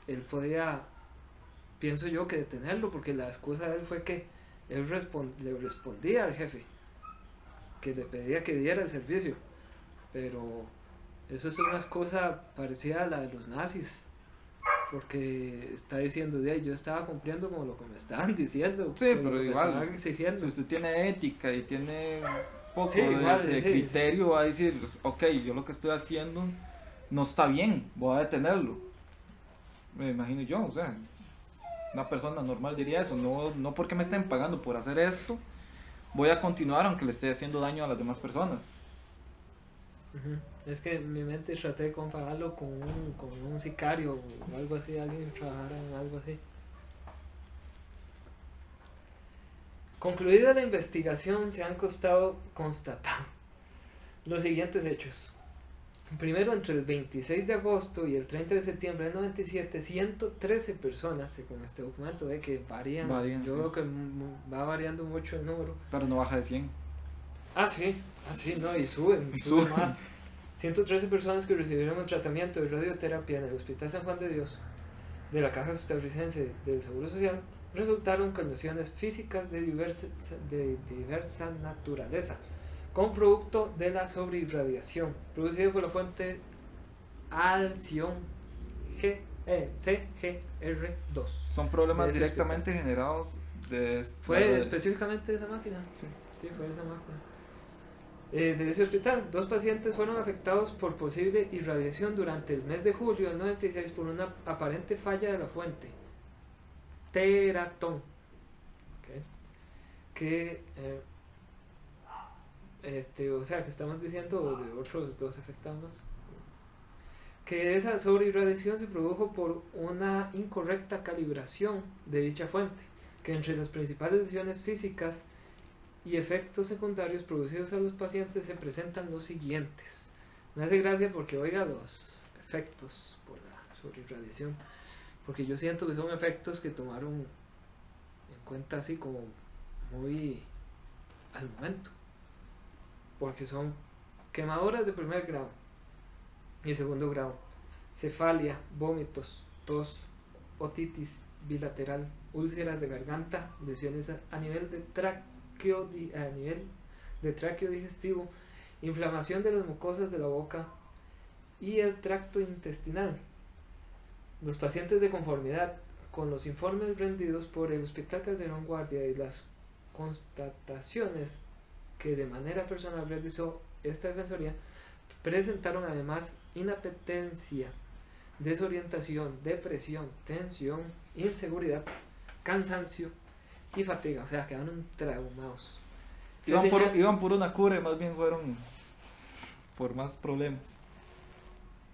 él podía, pienso yo, que detenerlo, porque la excusa de él fue que él respon- le respondía al jefe, que le pedía que diera el servicio, pero eso es una excusa parecida a la de los nazis, porque está diciendo, de ahí, yo estaba cumpliendo con lo que me estaban diciendo, Sí, pero igual, estaban exigiendo. Si usted tiene ética y tiene poco Sí, de, igual, de sí, criterio, va a decir, ok, yo lo que estoy haciendo no está bien, voy a detenerlo. Me imagino yo, o sea, una persona normal diría eso, no, no porque me estén pagando por hacer esto, voy a continuar aunque le esté haciendo daño a las demás personas. Ujú. Es que en mi mente traté de compararlo con un, con un sicario o algo así, alguien que trabajara en algo así. Concluida la investigación, se han costado constatar [laughs] los siguientes hechos. Primero, entre el 26 de agosto y el 30 de septiembre del 97, 113 personas, según este documento, ve que varían. Varían, Yo sí. veo que va variando mucho el número. Pero no baja de 100. Ah, sí, ah, sí, no, y suben, Y suben suben. más. 113 personas que recibieron el tratamiento de radioterapia en el Hospital San Juan de Dios de la Caja Costarricense del Seguro Social resultaron con lesiones físicas de diversa, de diversa naturaleza, con producto de la sobreirradiación producido por la fuente Alción G, eh, CGR2. Son problemas directamente generados de... Fue específicamente de esa máquina. Sí. Sí, fue de esa máquina. Eh, de ese hospital, dos pacientes fueron afectados por posible irradiación durante el mes de julio del 96 por una aparente falla de la fuente. Teratón. Ok. Que, eh, este, o sea, que estamos diciendo de otros dos afectados. Que esa sobreirradiación se produjo por una incorrecta calibración de dicha fuente, que entre las principales lesiones físicas y efectos secundarios producidos a los pacientes se presentan los siguientes. Me hace gracia porque oiga los efectos por la sobreirradiación, porque yo siento que son efectos que tomaron en cuenta así como muy al momento, porque son quemaduras de primer grado y segundo grado, cefalia, vómitos, tos, otitis bilateral, úlceras de garganta, lesiones a, nivel de tráqueo, di- a nivel de tráqueo digestivo, inflamación de las mucosas de la boca y el tracto intestinal. Los pacientes de conformidad con los informes rendidos por el Hospital Calderón Guardia y las constataciones que de manera personal realizó esta defensoría presentaron además inapetencia, desorientación, depresión, tensión, inseguridad, cansancio y fatiga, o sea, quedaron traumados. Se Iban por, iban por una cura y más bien fueron por más problemas.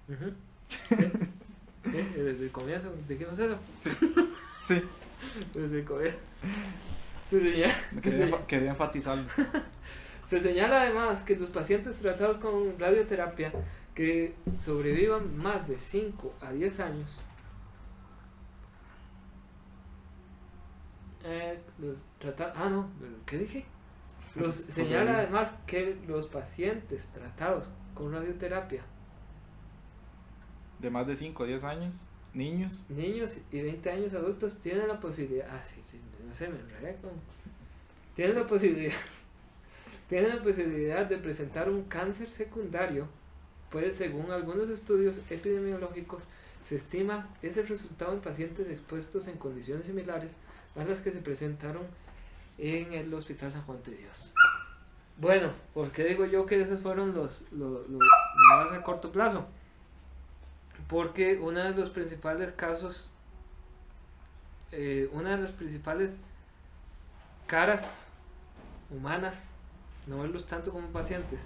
Ujú. Sí. Sí, [laughs] Desde el comienzo, dijimos eso. [laughs] Sí, Desde el comienzo. Se señala, se quería, enfa- quería enfatizarlo. [laughs] se señala además que los pacientes tratados con radioterapia que sobrevivan más de 5 a 10 años eh, los trata- ah no, ¿qué dije? Los, señala además que los pacientes tratados con radioterapia De más de 5 a 10 años, niños. niños y 20 años adultos tienen la posibilidad, ah, sí, sí, no se me enreda con- tienen la posibilidad, [laughs] tienen la posibilidad de presentar un cáncer secundario, pues según algunos estudios epidemiológicos, se estima ese resultado en pacientes expuestos en condiciones similares a las que se presentaron en el Hospital San Juan de Dios. Bueno, ¿por qué digo yo que esos fueron los, más a corto plazo? Porque uno de los principales casos, eh, una de las principales caras humanas, no verlos tanto como pacientes,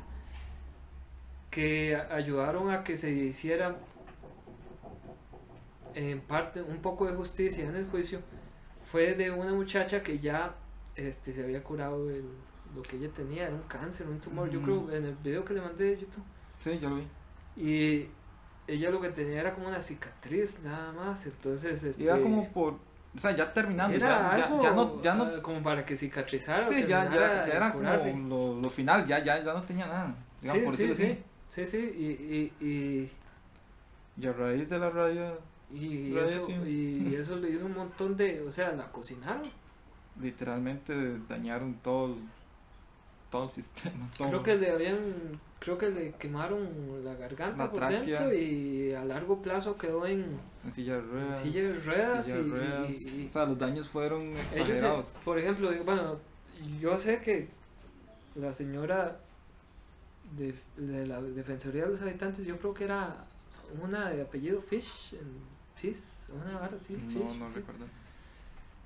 que ayudaron a que se hiciera en parte un poco de justicia en el juicio, fue de una muchacha que ya este, se había curado de lo que ella tenía, era un cáncer, un tumor, yo creo en el video que le mandé de YouTube. Sí, yo lo vi. Y ella lo que tenía era como una cicatriz nada más, entonces este, Iba como por, o sea, ya terminando, era ya, ya, algo ya no, ya no, ah, como para que cicatrizara. sí, ya, ya, ya era como lo, lo final, ya, ya, ya no tenía nada, digamos, Sí, por sí, sí, sí, sí, y, y, y, Y a raíz de la radio, y, eso, y [laughs] eso le hizo un montón de, o sea, la cocinaron. literalmente dañaron todo el, todo el sistema. todo. Creo que le habían, creo que le quemaron la garganta La por tráquea. dentro y a largo plazo quedó en, En silla de en ruedas. silla de ruedas silla de ruedas, y- y- o sea, los daños fueron exagerados. por ejemplo, bueno, yo sé que la señora de, de la Defensoría de los Habitantes, yo creo que era una de apellido Fish, en- Fish, una vara así, no, Fish, no recuerdo.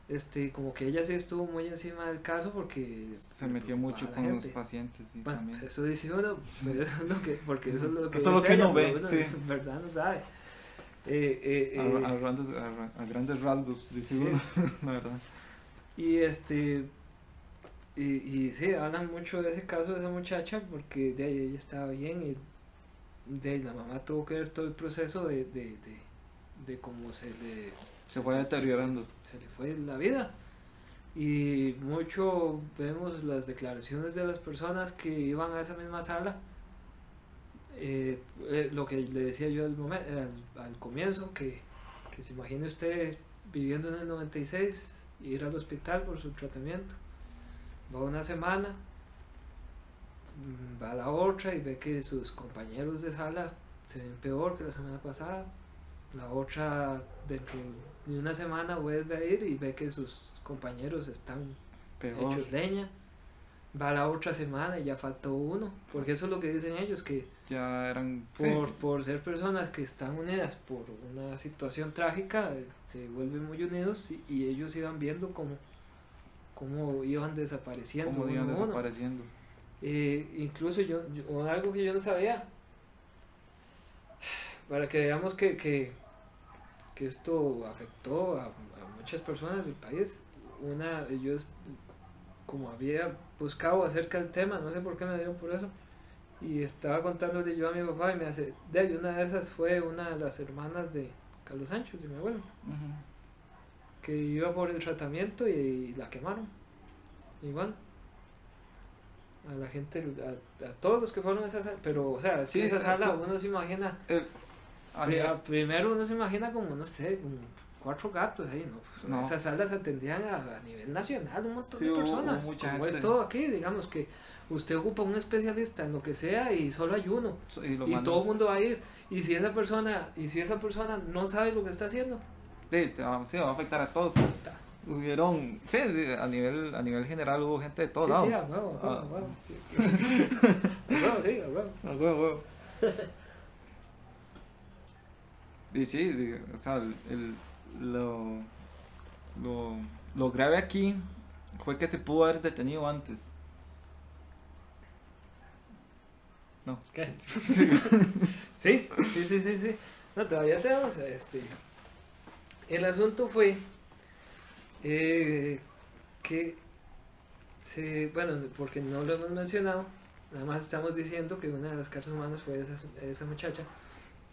Este, como que ella sí estuvo muy encima del caso porque Se metió mucho a con la los gente. pacientes y Bueno, también. eso dice uno, [laughs] Sí. pero eso es lo que, porque eso es lo que, Eso es lo que uno ella, ve, uno sí. en [laughs] verdad no sabe. Eh, eh, A, eh, a grandes, a, a grandes rasgos, dice Sí. uno, [laughs] la verdad. y este, y, y sí, hablan mucho de ese caso de esa muchacha porque de ahí ella estaba bien y de ahí la mamá tuvo que ver todo el proceso de, de, de, de cómo se le, Se fue deteriorando. se le fue la vida. Y mucho vemos las declaraciones de las personas que iban a esa misma sala. Eh, eh, lo que le decía yo al, al, al comienzo, que, que se imagine usted viviendo en el 96, ir al hospital por su tratamiento. Va una semana, mm, va a la otra y ve que sus compañeros de sala se ven peor que la semana pasada. La otra dentro de una semana vuelve a ir y ve que sus compañeros están Peor. hechos leña. Va la otra semana y ya faltó uno. Porque eso es lo que dicen ellos, que Ya eran. sí, por, por ser personas que están unidas por una situación trágica, eh, se vuelven muy unidos y, y ellos iban viendo cómo, cómo iban desapareciendo. uno iban uno. desapareciendo. Eh, incluso yo, yo- algo que yo no sabía, [sighs] para que veamos que, que, que esto afectó a, a muchas personas del país. Una, yo como había buscado acerca del tema, no sé por qué me dieron por eso, y estaba contándole yo a mi papá y me hace, de ahí, una de esas fue una de las hermanas de Carlos Sánchez, de mi abuelo, que iba por el tratamiento y, la quemaron. Igual. A la gente, a, a todos los que fueron a esa sala, pero, o sea, Sí, esa eh, sala uno se imagina, a pri- nivel- a- primero uno se imagina como, no sé, como cuatro gatos ahí, ¿no? Pues, No. Esas salas atendían a, a nivel nacional un montón Sí, de hubo- hubo personas, mucha como gente. es todo aquí, digamos que usted ocupa un especialista en lo que sea y solo hay uno, y lo y todo el mundo va a ir, y si esa persona, y si esa persona no sabe lo que está haciendo, Sí, te va, sí, va a afectar a todos. Hubieron, sí, a nivel, a nivel general hubo gente de todos sí, lados. [laughs] sí, a huevo, a huevo, a huevo, sí. A huevo, sí, a huevo. A huevo, huevo. Y sí, o sea, el, el- lo, lo, lo grave aquí fue que se pudo haber detenido antes. No. ¿Qué? [laughs] Sí, sí, sí, sí, sí. No, todavía tenemos este. El asunto fue eh, que se, bueno, porque no lo hemos mencionado, nada más estamos diciendo que una de las cartas humanas fue esa, esa muchacha.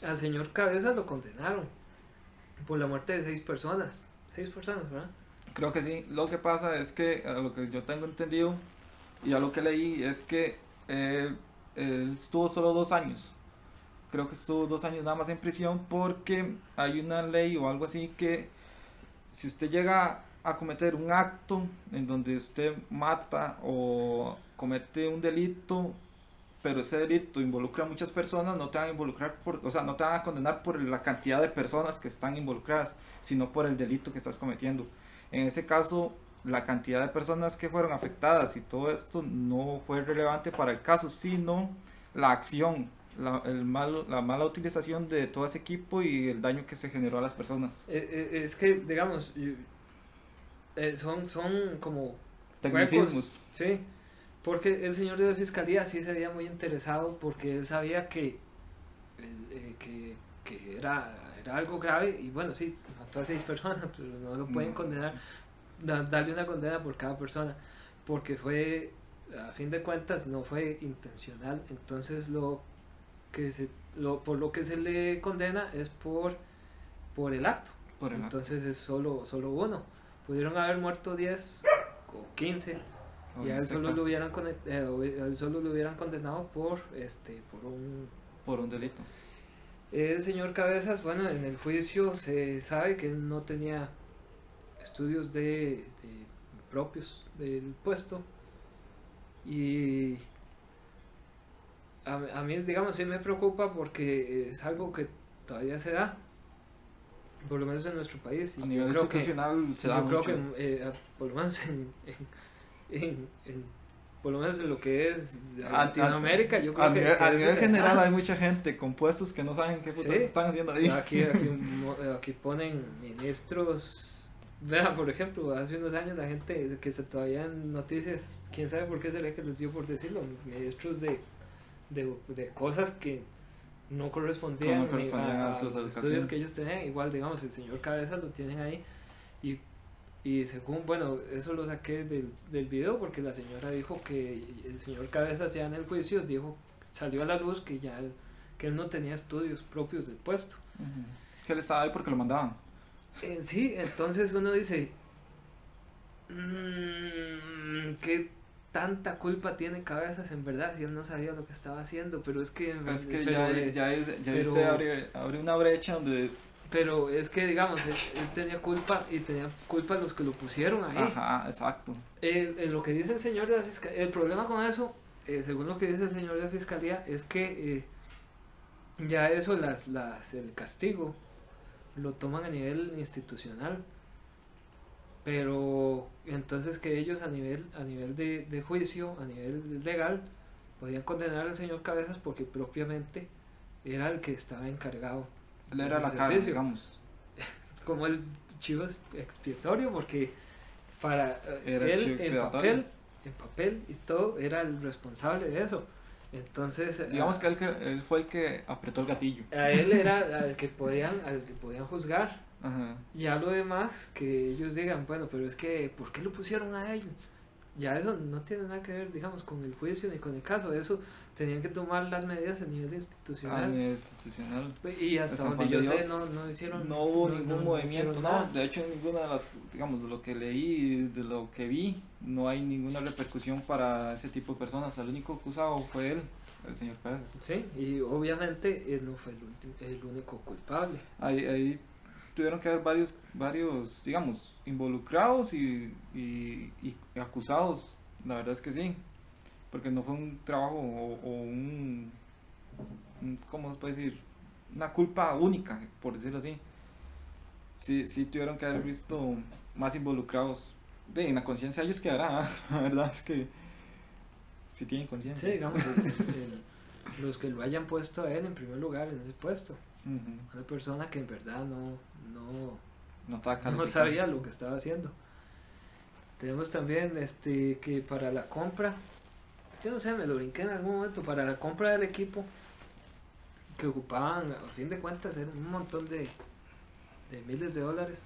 Al señor Cabeza lo condenaron por la muerte de seis personas. Seis personas, ¿verdad? Creo que sí. Lo que pasa es que, a lo que yo tengo entendido y a lo que leí, es que él, él estuvo solo dos años. Creo que estuvo dos años nada más en prisión porque hay una ley o algo así que si usted llega a cometer un acto en donde usted mata o comete un delito, pero ese delito involucra a muchas personas, no te van a involucrar por, o sea, no te van a condenar por la cantidad de personas que están involucradas, sino por el delito que estás cometiendo. En ese caso, la cantidad de personas que fueron afectadas y todo esto no fue relevante para el caso, sino la acción, la, el malo, la mala utilización de todo ese equipo y el daño que se generó a las personas. Eh, eh, es que, digamos, eh, son, son como Tecnicismos. Huecos, sí, porque el señor de la fiscalía sí se veía muy interesado porque él sabía que, eh, que, que era, era algo grave y bueno, sí, mató a seis [laughs] personas, pero no lo pueden No. condenar, da- darle una condena por cada persona, porque fue, a fin de cuentas, no fue intencional, entonces lo que se, lo, por lo que se le condena es por, por el acto. Por el acto. Entonces es solo, solo uno. Pudieron haber muerto 10 o 15 O y a él solo, lo hubieran, eh, o- a él solo lo hubieran condenado por, este, por un Por un delito. el señor Cabezas, bueno, en el juicio se sabe que él no tenía estudios de, de propios del puesto y a, a mí, digamos, sí me preocupa porque es algo que todavía se da, por lo menos en nuestro país. y A yo nivel creo que- institucional se yo da creo mucho. que eh, por lo menos en, en- en- en- por lo menos en lo que es A- a- Latinoamérica, yo creo a que, a eso nivel general da. hay mucha gente con puestos que no saben qué putas Sí. están haciendo ahí. Aquí, aquí, [laughs] mo- aquí ponen ministros. Vean, por ejemplo, hace unos años la gente que se todavía en noticias, quién sabe por qué será que les dio por decirlo, ministros de, de, de cosas que no correspondían, No correspondían a a, los estudios que ellos tenían. Igual, digamos, el señor Cabeza lo tienen ahí. Y, y según, bueno, eso lo saqué del, del video porque la señora dijo que el señor Cabeza, ya en el juicio, dijo, salió a la luz que ya él, que él no tenía estudios propios del puesto. Que él estaba ahí porque lo mandaban. Eh, sí, entonces uno dice, "Mm, ¿qué tanta culpa tiene Cabezas en verdad si él no sabía lo que estaba haciendo? Pero es que... Es que pero, ya, eh, ya, es, ya pero- usted abre, abre una brecha donde. Pero es que, digamos, él, él tenía culpa y tenía culpa los que lo pusieron ahí. Ajá, exacto. Eh, eh, lo que dice el señor de la fiscalía, el problema con eso, eh, según lo que dice el señor de la fiscalía, es que eh, ya eso, las, las, el castigo, lo toman a nivel institucional. Pero entonces que ellos a nivel, a nivel de, de juicio, a nivel legal, podían condenar al señor Cabezas porque propiamente era el que estaba encargado. Él era la cara, digamos. Es [laughs] como el chivo ex- expiatorio porque para eh, Era él en papel, en papel y todo era el responsable de eso. Entonces Digamos a, que él, él fue el que apretó el gatillo. a él era al que podían al que podían juzgar Ajá. y a lo demás que ellos digan, bueno, pero es que ¿por qué lo pusieron a él? Ya eso no tiene nada que ver, digamos, con el juicio ni con el caso, eso tenían que tomar las medidas a nivel A institucional. nivel institucional. y hasta donde yo sé no, no hicieron No hubo no- ningún no- movimiento, no. De hecho, en ninguna de las, digamos, de lo que leí, de lo que vi, no hay ninguna repercusión para ese tipo de personas. El único acusado fue él, el señor Pérez. Sí, y obviamente él no fue el, último, el único culpable. Ahí, ahí tuvieron que haber varios, varios, digamos, involucrados y, y, y acusados. La verdad es que sí. Porque no fue un trabajo o, o un, un- ¿cómo se puede decir? Una culpa única, por decirlo así. Sí, sí tuvieron que haber visto más involucrados. De, en la conciencia ellos quedará, ¿ah? [laughs] la verdad es que sí tienen Sí, conciencia. digamos, el- los que lo hayan puesto a él en primer lugar en ese puesto. Ujú. Una persona que en verdad no, no, No estaba no sabía lo que estaba haciendo. Tenemos también este que para la compra, que no sé, me lo brinqué en algún momento, para la compra del equipo que ocupaban, a fin de cuentas, era un montón de, de miles de dólares.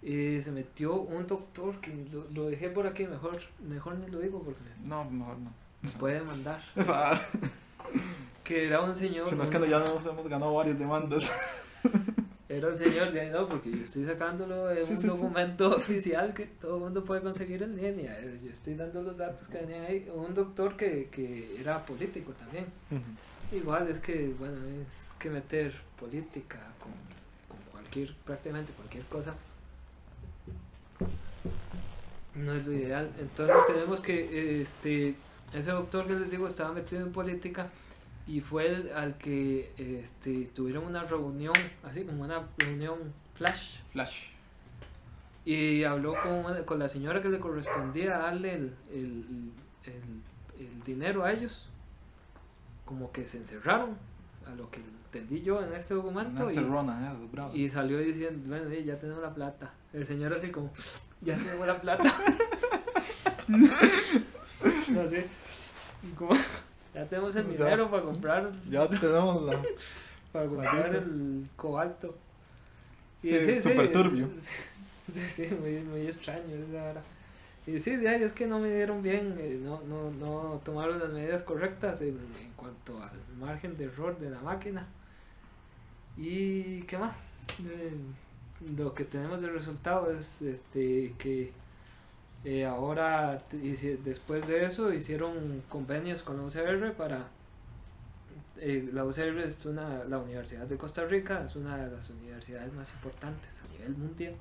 Y se metió un doctor que lo, lo dejé por aquí, mejor, mejor ni lo digo porque No, mejor no. me puede mandar. [laughs] Esa- Que era un señor. Si no es que ya nos hemos ganado varias demandas. [laughs] Era un señor, ya no, porque yo estoy sacándolo de Sí, un sí, sí. documento [laughs] oficial que todo el mundo puede conseguir en línea. Eh, Yo estoy dando los datos que venía ahí. Un doctor que, que era político también. Igual es que, bueno, es que meter política con, con cualquier, prácticamente cualquier cosa. No es lo ideal. Entonces tenemos que, este, ese doctor que les digo estaba metido en política y fue al que este, tuvieron una reunión, así como una reunión flash. Flash. Y habló con, con la señora que le correspondía darle el, el, el- el dinero a ellos. Como que se encerraron, a lo que entendí yo en este documento. Y- eh, y salió diciendo, bueno, eh, ya tenemos la plata. El señor así como, ya tenemos la plata. [laughs] [laughs] así, como, ya tenemos el Ya. dinero para comprar, Ya tenemos la. [laughs] para comprar el cobalto. Sí, súper turbio. [laughs] Sí, sí, muy, muy extraño esa hora. Y sí, ahí es que no me dieron bien, eh, no, no, no tomaron las medidas correctas en, en cuanto al margen de error de la máquina. ¿Y qué más? Eh, lo que tenemos de resultado es este que eh, ahora, después de eso, hicieron convenios con la UCR para... eh, la UCR es una, la Universidad de Costa Rica, es una de las universidades más importantes a nivel mundial.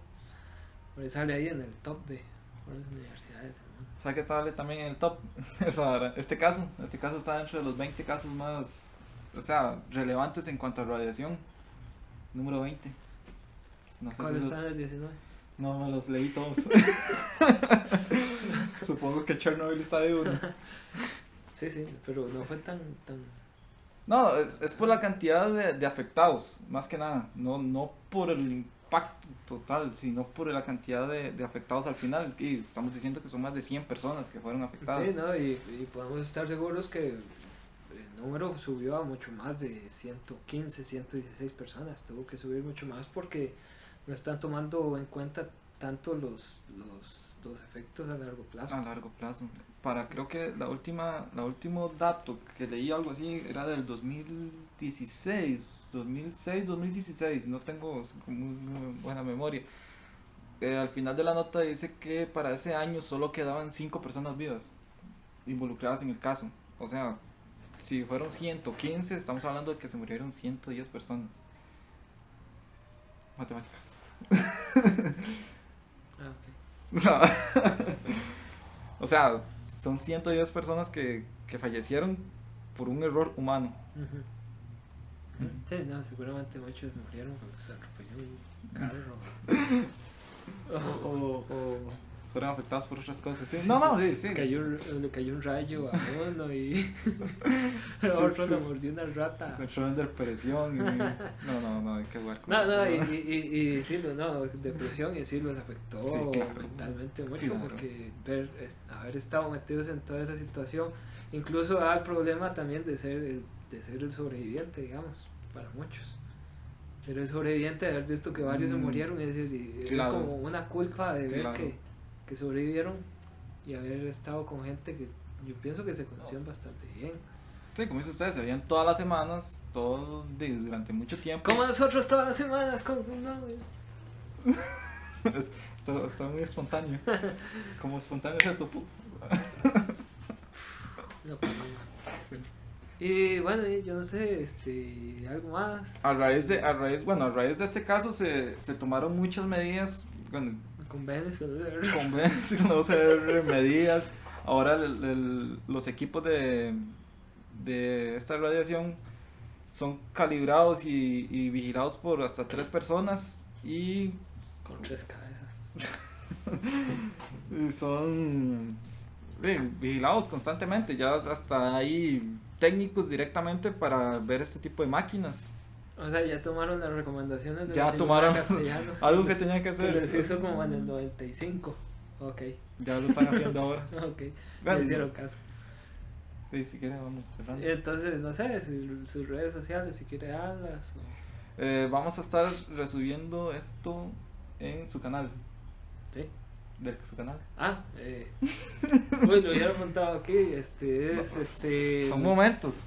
Por ahí sale ahí en el top de mejores universidades mundo. ¿Sabe qué sale también en el top? [laughs] Este caso, este caso está dentro de los 20 casos más, o sea, relevantes en cuanto a radiación. Número 20. No sé ¿Cuál si está los- en el 19? No, me los leí todos. [laughs] Supongo que Chernobyl está de uno. Sí, sí, pero no fue tan... tan... No, es, es por la cantidad de, de afectados, más que nada. No, no por el impacto total, sino por la cantidad de, de afectados al final. Y estamos diciendo que son más de 100 personas que fueron afectadas. Sí, ¿no? Y, y podemos estar seguros que el número subió a mucho más de 115, 116 personas. Tuvo que subir mucho más porque no están tomando en cuenta tanto los, los, los efectos a largo plazo. A largo plazo. Para creo que la última, la último dato que leí algo así era del 2016, 2006, 2016. No tengo buena memoria. Eh, al final de la nota dice que para ese año solo quedaban 5 personas vivas involucradas en el caso. O sea, si fueron 115, estamos hablando de que se murieron 110 personas. Matemáticas. Ah. O sea, o sea, son 110 personas que, que fallecieron por un error humano. Sí, no, seguramente muchos murieron cuando se atropelló un [laughs] carro. o, o, o Fueron afectados por otras cosas. sí. Sí, No, no, sí. sí, se cayó, le cayó un rayo a uno y [laughs] [laughs] Sí, otro le mordió una rata. Se entró en depresión. y- [laughs] No, no, no, hay que jugar con No, eso, no, y, y, y sí, no, depresión y sí los afectó claro. mentalmente mucho Claro. porque ver, haber estado metidos en toda esa situación incluso da el problema también de ser el, de ser el sobreviviente, digamos, para muchos. Ser el sobreviviente, de haber visto que varios se Mm. murieron, es decir, y es Claro. como una culpa de ver Claro. que, que sobrevivieron y haber estado con gente que yo pienso que se conocían bastante bien. Sí, como dice usted, se veían todas las semanas, todo, durante mucho tiempo. Como nosotros todas las semanas, con, no, [laughs] Es- está, está muy espontáneo. [laughs] Como espontáneo es esto, no, pues, no. Sí. Y bueno, yo no sé, este, algo más. A raíz de, a raíz, bueno, a raíz de este caso se, se tomaron muchas medidas, bueno, Convenios con el- convenios, [laughs] no sé, medidas. Ahora el- el- los equipos de, de esta radiación son calibrados y, y vigilados por hasta tres personas y, Con tres cabezas. [laughs] y son vigilados constantemente. Ya hasta hay técnicos directamente para ver este tipo de máquinas. O sea, ya tomaron las recomendaciones de Ya tomaron [laughs] algo que tenían que Se hacer. les hizo como en el 95. Ok, Ya lo están haciendo ahora. [laughs] ok. Bueno, hicieron caso. Sí, si quiere vamos cerrando. Entonces, no sé, si- sus redes sociales, si quiere darlas. O... Eh, vamos a estar resubiendo esto en su canal. Sí. De su canal. Ah, eh. Uy, lo hubiera montado aquí. Este es. Este. Son momentos.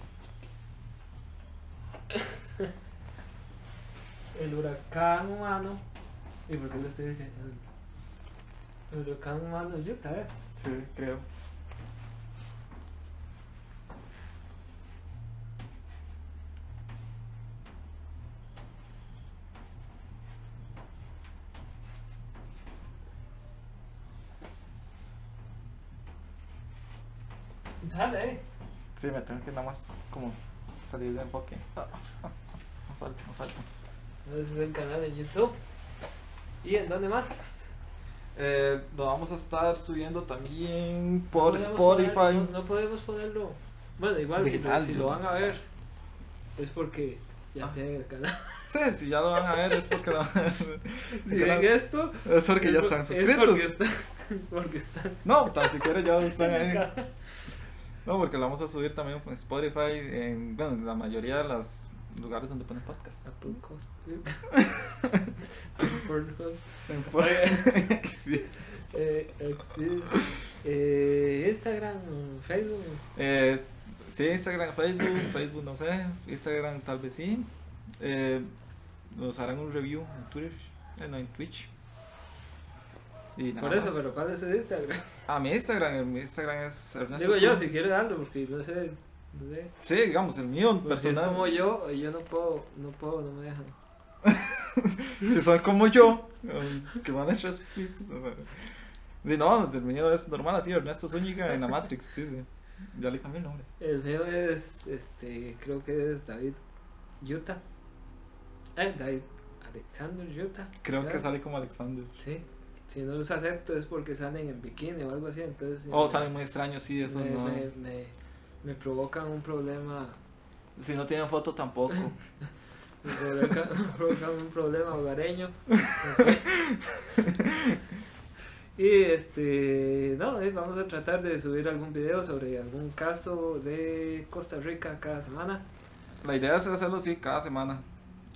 [laughs] El huracán humano. ¿Y por qué lo estoy diciendo? El huracán humano Utah es. Sí, creo. Sale, eh. Sí, me tengo que nada más como salir de enfoque. [laughs] No salgo, no salgo. Es el canal de YouTube. ¿Y en dónde más? Eh, lo vamos a estar subiendo también por Spotify. poner- no, no podemos ponerlo. Bueno, igual si lo, van a ver, es porque ya Ah. tienen el canal. Sí, si ya lo van a ver es porque lo [laughs] Si ven esto, Es porque ya es están suscritos. Es porque están. [laughs] Porque están No, tan siquiera ya están ahí. No, porque lo vamos a subir también en Spotify, en, bueno, en la mayoría de los lugares donde ponen podcast. A [laughs] poco. [laughs] Eh, eh, eh, Instagram, Facebook. Eh, sí, Instagram, Facebook, Facebook no sé, Instagram tal vez sí. Eh, nos harán un review en Twitter, eh, no en Twitch. Por eso, pero ¿cuál es el Instagram? Ah, mi Instagram, mi Instagram es Ernesto Digo yo, si quiere darlo, porque no sé Sí, digamos, el mío Porque si es personal. como yo, yo no puedo, no puedo, no me dejan. [laughs] Si son como yo, um, que van a echar espíritus. no, el mío es normal así, Ernesto Zúñiga en la Matrix, dice. Ya le cambié el nombre. El mío es, este, creo que es David Utah. Eh, David Alexander Utah. Creo ¿verdad? que sale como Alexander. Sí. Si no los acepto es porque salen en bikini o algo así, entonces... Oh, me- salen muy extraños, sí, eso me, no. me, me, provocan un problema... Si no tienen foto tampoco. [laughs] Me provocan, me provocan un problema hogareño. y este... No, eh, vamos a tratar de subir algún video sobre algún caso de Costa Rica cada semana. La idea es hacerlo así cada semana.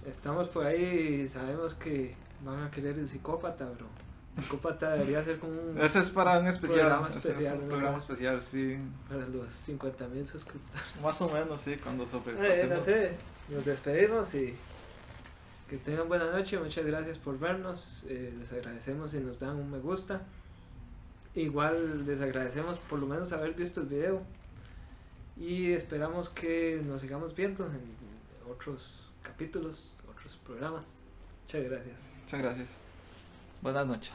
Estamos por ahí sabemos que van a querer el psicópata, bro. Psicópata debería ser como un... Ese es para un especial. Programa ese especial, es un programa especial, sí. Para los 50 mil suscriptores. Más o menos, sí, cuando Eh, sobrepasemos. no sé, nos despedimos y que tengan buena noche. Muchas gracias por vernos. eh, les agradecemos si nos dan un me gusta. Igual les agradecemos por lo menos haber visto el video. Y esperamos que nos sigamos viendo en otros capítulos, otros programas. Muchas gracias. Muchas gracias. Buenas noches.